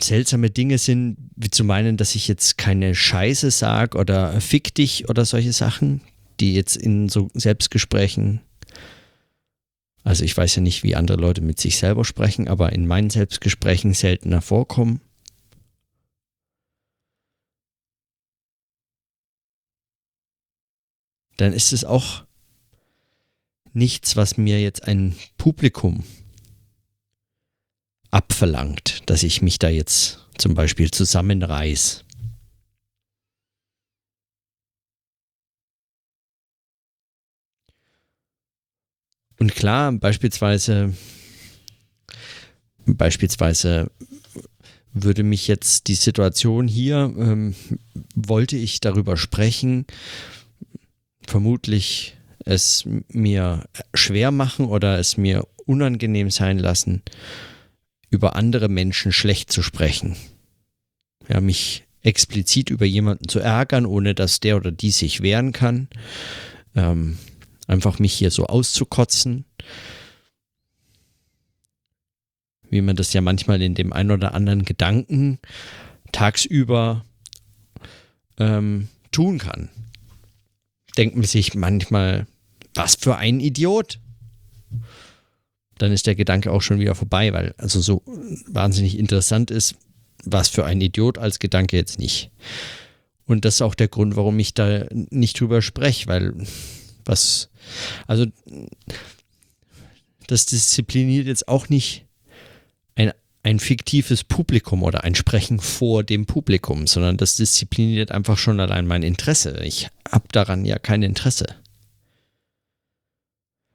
seltsame Dinge sind, wie zu meinen, dass ich jetzt keine Scheiße sage oder fick dich oder solche Sachen, die jetzt in so Selbstgesprächen, also ich weiß ja nicht, wie andere Leute mit sich selber sprechen, aber in meinen Selbstgesprächen seltener vorkommen. Dann ist es auch nichts, was mir jetzt ein Publikum abverlangt, dass ich mich da jetzt zum Beispiel zusammenreiß. Und klar, beispielsweise, beispielsweise würde mich jetzt die Situation hier, ähm, wollte ich darüber sprechen, vermutlich es mir schwer machen oder es mir unangenehm sein lassen, über andere Menschen schlecht zu sprechen. Ja, mich explizit über jemanden zu ärgern, ohne dass der oder die sich wehren kann. Ähm, einfach mich hier so auszukotzen. Wie man das ja manchmal in dem ein oder anderen Gedanken tagsüber ähm, tun kann. Denkt man sich manchmal, was für ein Idiot dann ist der Gedanke auch schon wieder vorbei, weil also so wahnsinnig interessant ist, was für ein Idiot als Gedanke jetzt nicht. Und das ist auch der Grund, warum ich da nicht drüber spreche, weil was, also das diszipliniert jetzt auch nicht ein, ein fiktives Publikum oder ein Sprechen vor dem Publikum, sondern das diszipliniert einfach schon allein mein Interesse. Ich habe daran ja kein Interesse.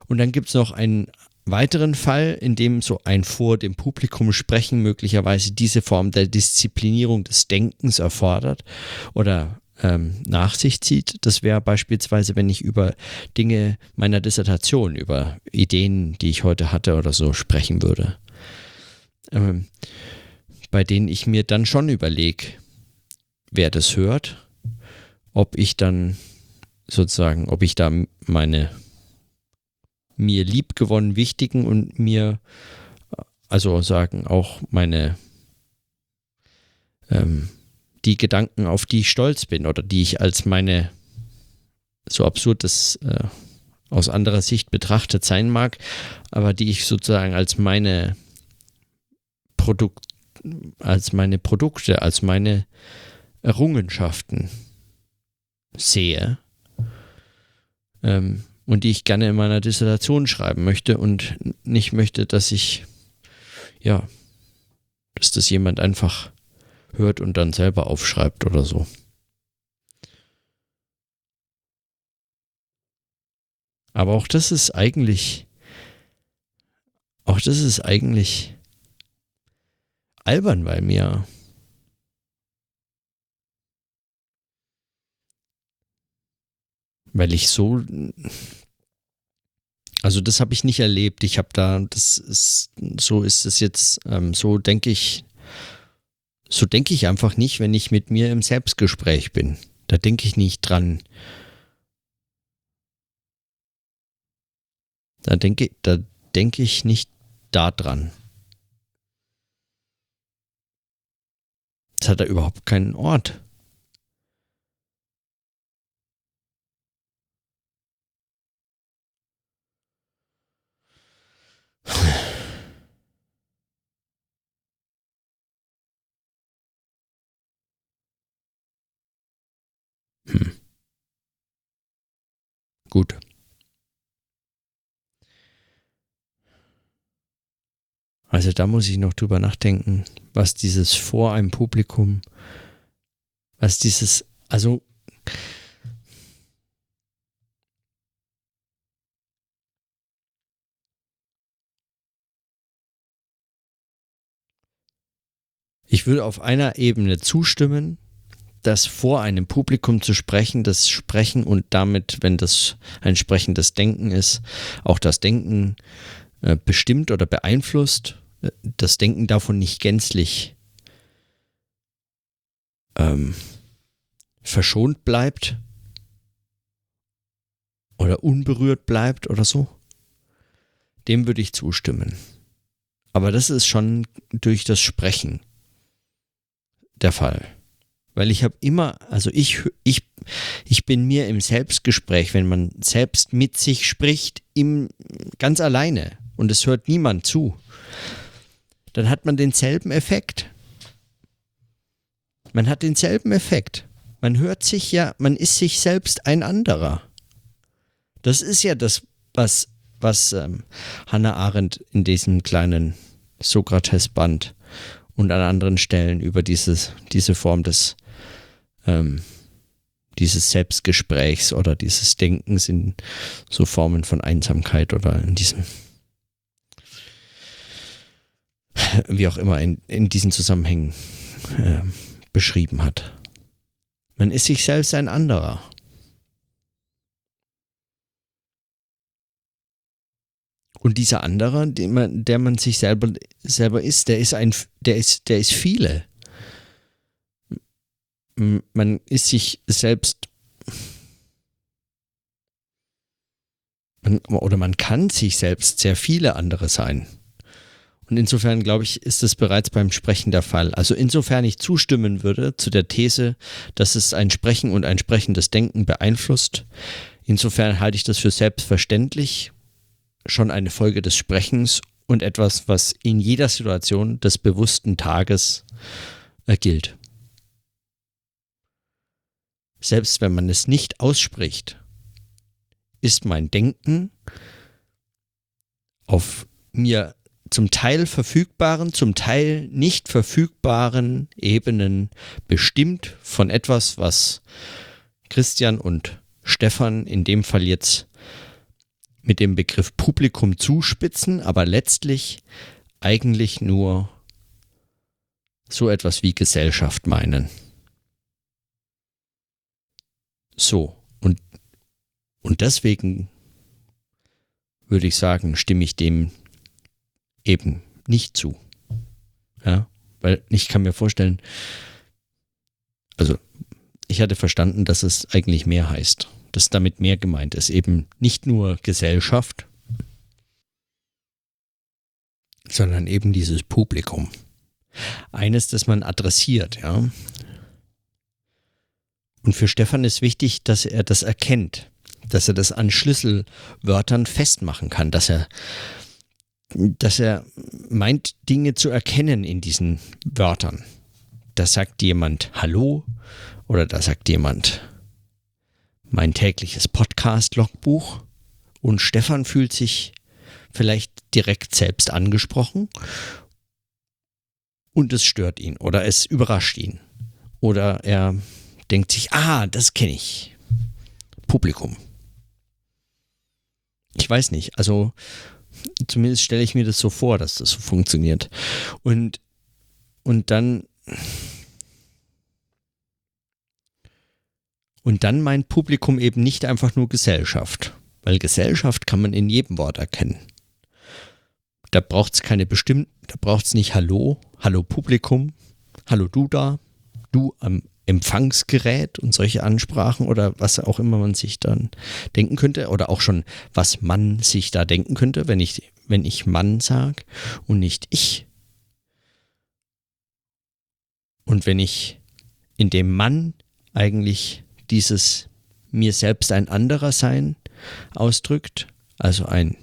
Und dann gibt es noch einen weiteren Fall, in dem so ein vor dem Publikum sprechen möglicherweise diese Form der Disziplinierung des Denkens erfordert oder ähm, nach sich zieht. Das wäre beispielsweise, wenn ich über Dinge meiner Dissertation, über Ideen, die ich heute hatte oder so sprechen würde, ähm, bei denen ich mir dann schon überlege, wer das hört, ob ich dann sozusagen, ob ich da meine mir liebgewonnen wichtigen und mir, also sagen auch meine, ähm, die Gedanken, auf die ich stolz bin oder die ich als meine, so absurd das äh, aus anderer Sicht betrachtet sein mag, aber die ich sozusagen als meine Produkt, als meine Produkte, als meine Errungenschaften sehe. Ähm, und die ich gerne in meiner Dissertation schreiben möchte und nicht möchte, dass ich, ja, dass das jemand einfach hört und dann selber aufschreibt oder so. Aber auch das ist eigentlich, auch das ist eigentlich albern, weil mir weil ich so, also das habe ich nicht erlebt. Ich habe da, das ist, so ist es jetzt, ähm, so denke ich, so denke ich einfach nicht, wenn ich mit mir im Selbstgespräch bin. Da denke ich nicht dran. Da denke, da denke ich nicht daran. Das hat da überhaupt keinen Ort. Hm. Gut. Also da muss ich noch drüber nachdenken, was dieses vor einem Publikum, was dieses, also Ich würde auf einer Ebene zustimmen, dass vor einem Publikum zu sprechen, das Sprechen und damit, wenn das ein sprechendes Denken ist, auch das Denken äh, bestimmt oder beeinflusst, äh, das Denken davon nicht gänzlich ähm, verschont bleibt oder unberührt bleibt oder so, dem würde ich zustimmen. Aber das ist schon durch das Sprechen der Fall. Weil ich habe immer, also ich, ich, ich bin mir im Selbstgespräch, wenn man selbst mit sich spricht, im, ganz alleine und es hört niemand zu, dann hat man denselben Effekt. Man hat denselben Effekt. Man hört sich ja, man ist sich selbst ein anderer. Das ist ja das, was, was ähm, Hannah Arendt in diesem kleinen Sokrates-Band und an anderen Stellen über dieses, diese Form des ähm, dieses Selbstgesprächs oder dieses Denkens in so Formen von Einsamkeit oder in diesem wie auch immer in, in diesen Zusammenhängen äh, beschrieben hat. Man ist sich selbst ein anderer. Und dieser andere, man, der man sich selber, selber ist, der ist ein, der ist, der ist viele. Man ist sich selbst man, oder man kann sich selbst sehr viele andere sein. Und insofern, glaube ich, ist das bereits beim Sprechen der Fall. Also insofern ich zustimmen würde zu der These, dass es ein Sprechen und ein sprechendes Denken beeinflusst, insofern halte ich das für selbstverständlich schon eine Folge des Sprechens und etwas, was in jeder Situation des bewussten Tages äh, gilt. Selbst wenn man es nicht ausspricht, ist mein Denken auf mir zum Teil verfügbaren, zum Teil nicht verfügbaren Ebenen bestimmt von etwas, was Christian und Stefan in dem Fall jetzt mit dem Begriff Publikum zuspitzen, aber letztlich eigentlich nur so etwas wie Gesellschaft meinen. So, und, und deswegen würde ich sagen, stimme ich dem eben nicht zu. Ja, weil ich kann mir vorstellen, also ich hatte verstanden, dass es eigentlich mehr heißt dass damit mehr gemeint ist. Eben nicht nur Gesellschaft, sondern eben dieses Publikum. Eines, das man adressiert, ja. Und für Stefan ist wichtig, dass er das erkennt, dass er das an Schlüsselwörtern festmachen kann, dass er, dass er meint, Dinge zu erkennen in diesen Wörtern. Da sagt jemand Hallo oder da sagt jemand mein tägliches Podcast-Logbuch und Stefan fühlt sich vielleicht direkt selbst angesprochen und es stört ihn oder es überrascht ihn oder er denkt sich, ah, das kenne ich. Publikum. Ich weiß nicht, also zumindest stelle ich mir das so vor, dass das so funktioniert. Und, und dann Und dann meint Publikum eben nicht einfach nur Gesellschaft, weil Gesellschaft kann man in jedem Wort erkennen. Da braucht es keine bestimmten, da braucht es nicht Hallo, Hallo Publikum, Hallo du da, du am Empfangsgerät und solche Ansprachen oder was auch immer man sich dann denken könnte oder auch schon, was man sich da denken könnte, wenn ich, wenn ich Mann sage und nicht ich. Und wenn ich in dem Mann eigentlich dieses mir selbst ein anderer Sein ausdrückt, also ein,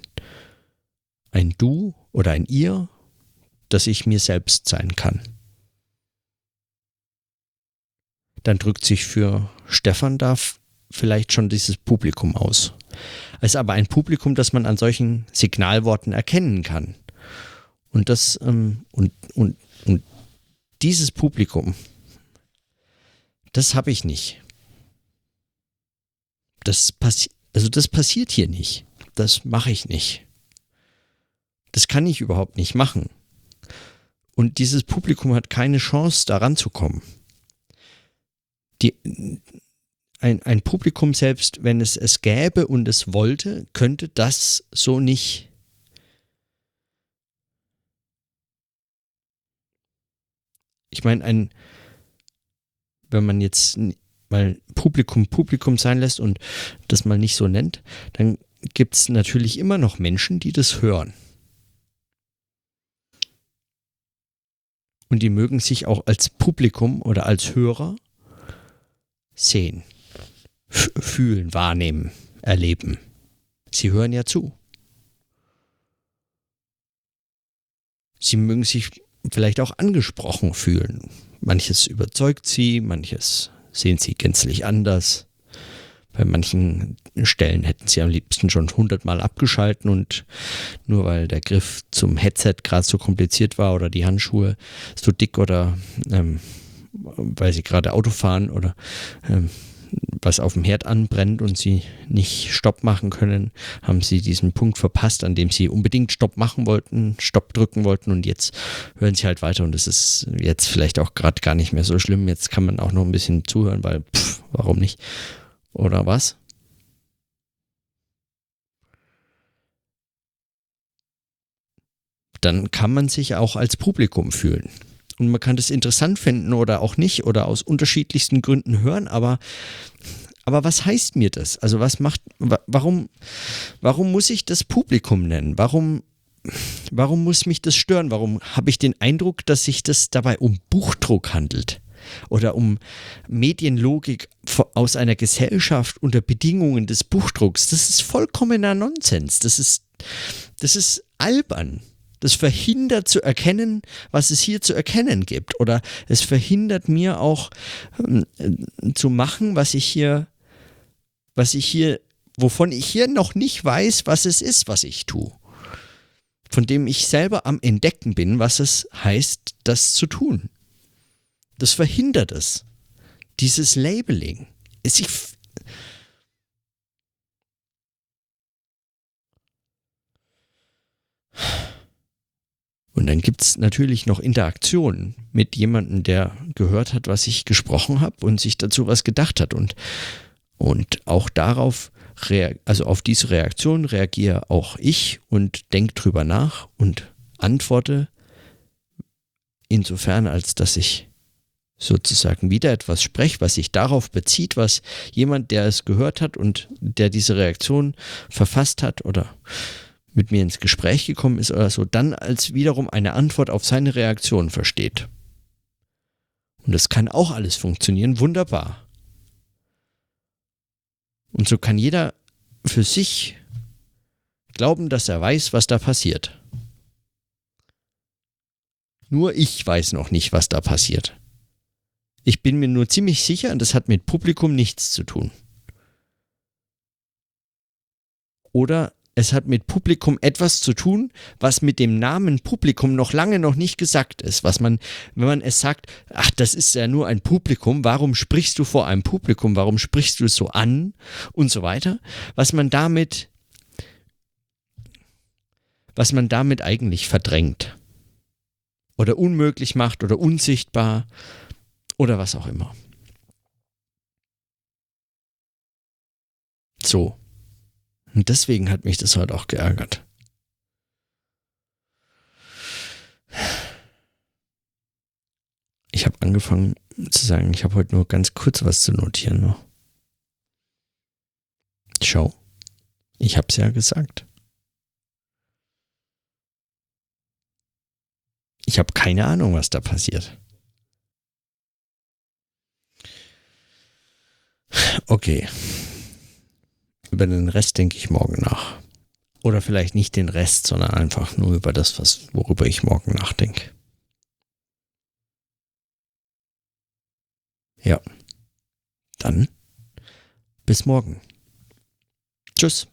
ein Du oder ein Ihr, dass ich mir selbst sein kann. Dann drückt sich für Stefan da vielleicht schon dieses Publikum aus. Es ist aber ein Publikum, das man an solchen Signalworten erkennen kann. Und das ähm, und, und, und dieses Publikum, das habe ich nicht das passiert, also das passiert hier nicht. Das mache ich nicht. Das kann ich überhaupt nicht machen. Und dieses Publikum hat keine Chance, daran zu kommen. Die, ein, ein Publikum selbst, wenn es es gäbe und es wollte, könnte das so nicht. Ich meine, ein, wenn man jetzt mal Publikum Publikum sein lässt und das mal nicht so nennt, dann gibt es natürlich immer noch Menschen, die das hören. Und die mögen sich auch als Publikum oder als Hörer sehen, fühlen, wahrnehmen, erleben. Sie hören ja zu. Sie mögen sich vielleicht auch angesprochen fühlen. Manches überzeugt sie, manches sehen sie gänzlich anders. Bei manchen Stellen hätten sie am liebsten schon hundertmal abgeschalten und nur weil der Griff zum Headset gerade so kompliziert war oder die Handschuhe so dick oder ähm, weil sie gerade Auto fahren oder ähm, was auf dem Herd anbrennt und sie nicht Stopp machen können, haben sie diesen Punkt verpasst, an dem sie unbedingt Stopp machen wollten, Stopp drücken wollten und jetzt hören sie halt weiter und es ist jetzt vielleicht auch gerade gar nicht mehr so schlimm. Jetzt kann man auch noch ein bisschen zuhören, weil pff, warum nicht? Oder was? Dann kann man sich auch als Publikum fühlen. Und man kann das interessant finden oder auch nicht oder aus unterschiedlichsten Gründen hören, aber, aber was heißt mir das? Also was macht, warum, warum muss ich das Publikum nennen? Warum, warum muss mich das stören? Warum habe ich den Eindruck, dass sich das dabei um Buchdruck handelt? Oder um Medienlogik aus einer Gesellschaft unter Bedingungen des Buchdrucks. Das ist vollkommener Nonsens. Das ist, das ist albern. Das verhindert zu erkennen, was es hier zu erkennen gibt. Oder es verhindert mir auch äh, zu machen, was ich hier, was ich hier, wovon ich hier noch nicht weiß, was es ist, was ich tue. Von dem ich selber am Entdecken bin, was es heißt, das zu tun. Das verhindert es. Dieses Labeling. Es, ich, Und dann gibt es natürlich noch Interaktionen mit jemandem, der gehört hat, was ich gesprochen habe und sich dazu was gedacht hat. Und, und auch darauf, also auf diese Reaktion reagiere auch ich und denke drüber nach und antworte insofern, als dass ich sozusagen wieder etwas spreche, was sich darauf bezieht, was jemand, der es gehört hat und der diese Reaktion verfasst hat oder mit mir ins Gespräch gekommen ist oder so, dann als wiederum eine Antwort auf seine Reaktion versteht. Und das kann auch alles funktionieren, wunderbar. Und so kann jeder für sich glauben, dass er weiß, was da passiert. Nur ich weiß noch nicht, was da passiert. Ich bin mir nur ziemlich sicher, und das hat mit Publikum nichts zu tun. Oder es hat mit Publikum etwas zu tun, was mit dem Namen Publikum noch lange noch nicht gesagt ist. Was man, wenn man es sagt, ach, das ist ja nur ein Publikum, warum sprichst du vor einem Publikum, warum sprichst du es so an und so weiter, was man damit, was man damit eigentlich verdrängt oder unmöglich macht oder unsichtbar oder was auch immer. So. Und deswegen hat mich das heute auch geärgert. Ich habe angefangen zu sagen, ich habe heute nur ganz kurz was zu notieren. Noch. Schau, ich habe es ja gesagt. Ich habe keine Ahnung, was da passiert. Okay, über den Rest denke ich morgen nach. Oder vielleicht nicht den Rest, sondern einfach nur über das, was, worüber ich morgen nachdenke. Ja. Dann bis morgen. Tschüss.